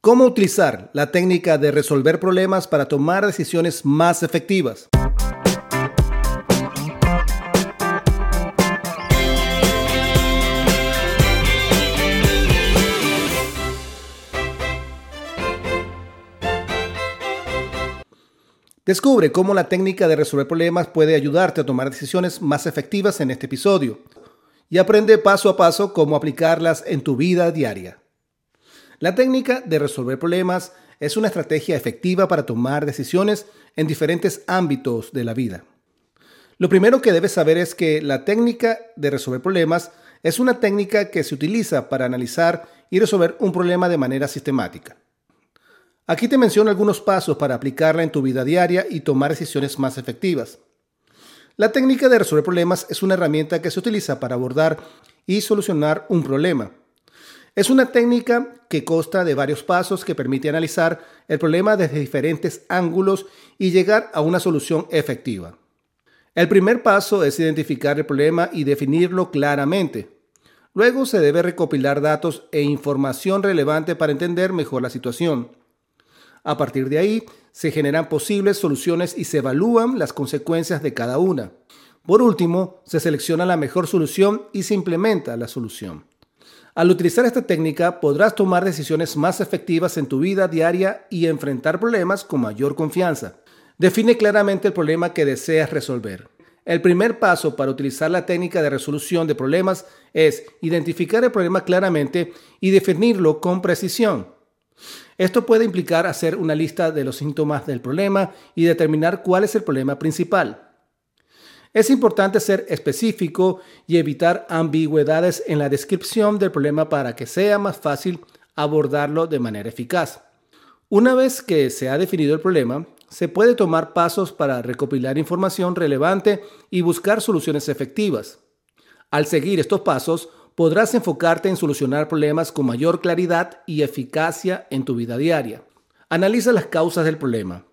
¿Cómo utilizar la técnica de resolver problemas para tomar decisiones más efectivas? Descubre cómo la técnica de resolver problemas puede ayudarte a tomar decisiones más efectivas en este episodio y aprende paso a paso cómo aplicarlas en tu vida diaria. La técnica de resolver problemas es una estrategia efectiva para tomar decisiones en diferentes ámbitos de la vida. Lo primero que debes saber es que la técnica de resolver problemas es una técnica que se utiliza para analizar y resolver un problema de manera sistemática. Aquí te menciono algunos pasos para aplicarla en tu vida diaria y tomar decisiones más efectivas. La técnica de resolver problemas es una herramienta que se utiliza para abordar y solucionar un problema. Es una técnica que consta de varios pasos que permite analizar el problema desde diferentes ángulos y llegar a una solución efectiva. El primer paso es identificar el problema y definirlo claramente. Luego se debe recopilar datos e información relevante para entender mejor la situación. A partir de ahí, se generan posibles soluciones y se evalúan las consecuencias de cada una. Por último, se selecciona la mejor solución y se implementa la solución. Al utilizar esta técnica podrás tomar decisiones más efectivas en tu vida diaria y enfrentar problemas con mayor confianza. Define claramente el problema que deseas resolver. El primer paso para utilizar la técnica de resolución de problemas es identificar el problema claramente y definirlo con precisión. Esto puede implicar hacer una lista de los síntomas del problema y determinar cuál es el problema principal. Es importante ser específico y evitar ambigüedades en la descripción del problema para que sea más fácil abordarlo de manera eficaz. Una vez que se ha definido el problema, se puede tomar pasos para recopilar información relevante y buscar soluciones efectivas. Al seguir estos pasos, podrás enfocarte en solucionar problemas con mayor claridad y eficacia en tu vida diaria. Analiza las causas del problema.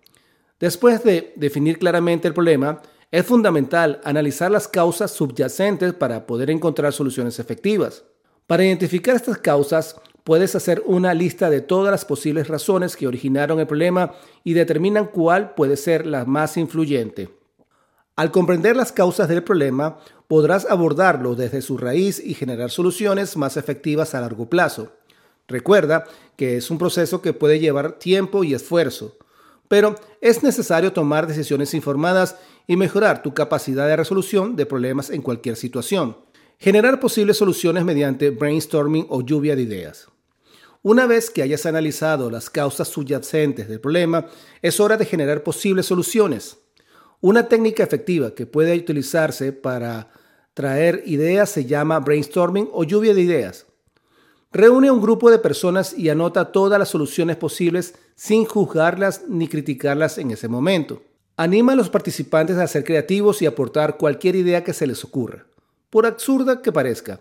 Después de definir claramente el problema, es fundamental analizar las causas subyacentes para poder encontrar soluciones efectivas. Para identificar estas causas, puedes hacer una lista de todas las posibles razones que originaron el problema y determinan cuál puede ser la más influyente. Al comprender las causas del problema, podrás abordarlo desde su raíz y generar soluciones más efectivas a largo plazo. Recuerda que es un proceso que puede llevar tiempo y esfuerzo, pero es necesario tomar decisiones informadas y mejorar tu capacidad de resolución de problemas en cualquier situación. Generar posibles soluciones mediante brainstorming o lluvia de ideas. Una vez que hayas analizado las causas subyacentes del problema, es hora de generar posibles soluciones. Una técnica efectiva que puede utilizarse para traer ideas se llama brainstorming o lluvia de ideas. Reúne a un grupo de personas y anota todas las soluciones posibles sin juzgarlas ni criticarlas en ese momento. Anima a los participantes a ser creativos y aportar cualquier idea que se les ocurra, por absurda que parezca.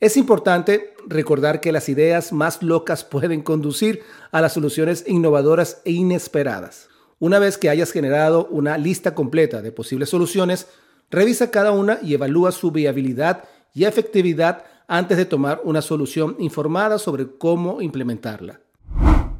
Es importante recordar que las ideas más locas pueden conducir a las soluciones innovadoras e inesperadas. Una vez que hayas generado una lista completa de posibles soluciones, revisa cada una y evalúa su viabilidad y efectividad antes de tomar una solución informada sobre cómo implementarla.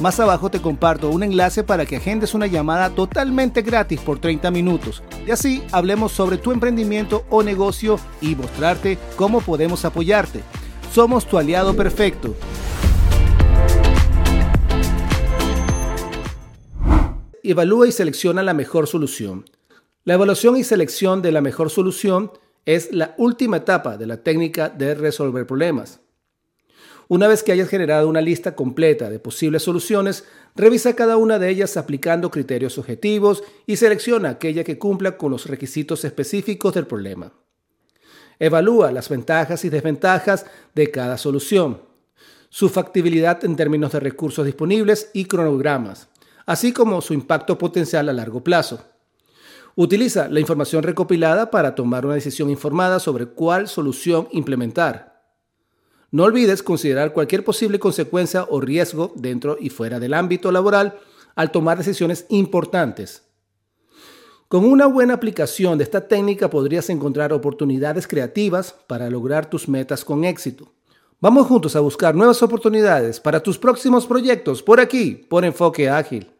Más abajo te comparto un enlace para que agendes una llamada totalmente gratis por 30 minutos. Y así hablemos sobre tu emprendimiento o negocio y mostrarte cómo podemos apoyarte. Somos tu aliado perfecto. Evalúa y selecciona la mejor solución. La evaluación y selección de la mejor solución es la última etapa de la técnica de resolver problemas. Una vez que hayas generado una lista completa de posibles soluciones, revisa cada una de ellas aplicando criterios objetivos y selecciona aquella que cumpla con los requisitos específicos del problema. Evalúa las ventajas y desventajas de cada solución, su factibilidad en términos de recursos disponibles y cronogramas, así como su impacto potencial a largo plazo. Utiliza la información recopilada para tomar una decisión informada sobre cuál solución implementar. No olvides considerar cualquier posible consecuencia o riesgo dentro y fuera del ámbito laboral al tomar decisiones importantes. Con una buena aplicación de esta técnica podrías encontrar oportunidades creativas para lograr tus metas con éxito. Vamos juntos a buscar nuevas oportunidades para tus próximos proyectos por aquí, por Enfoque Ágil.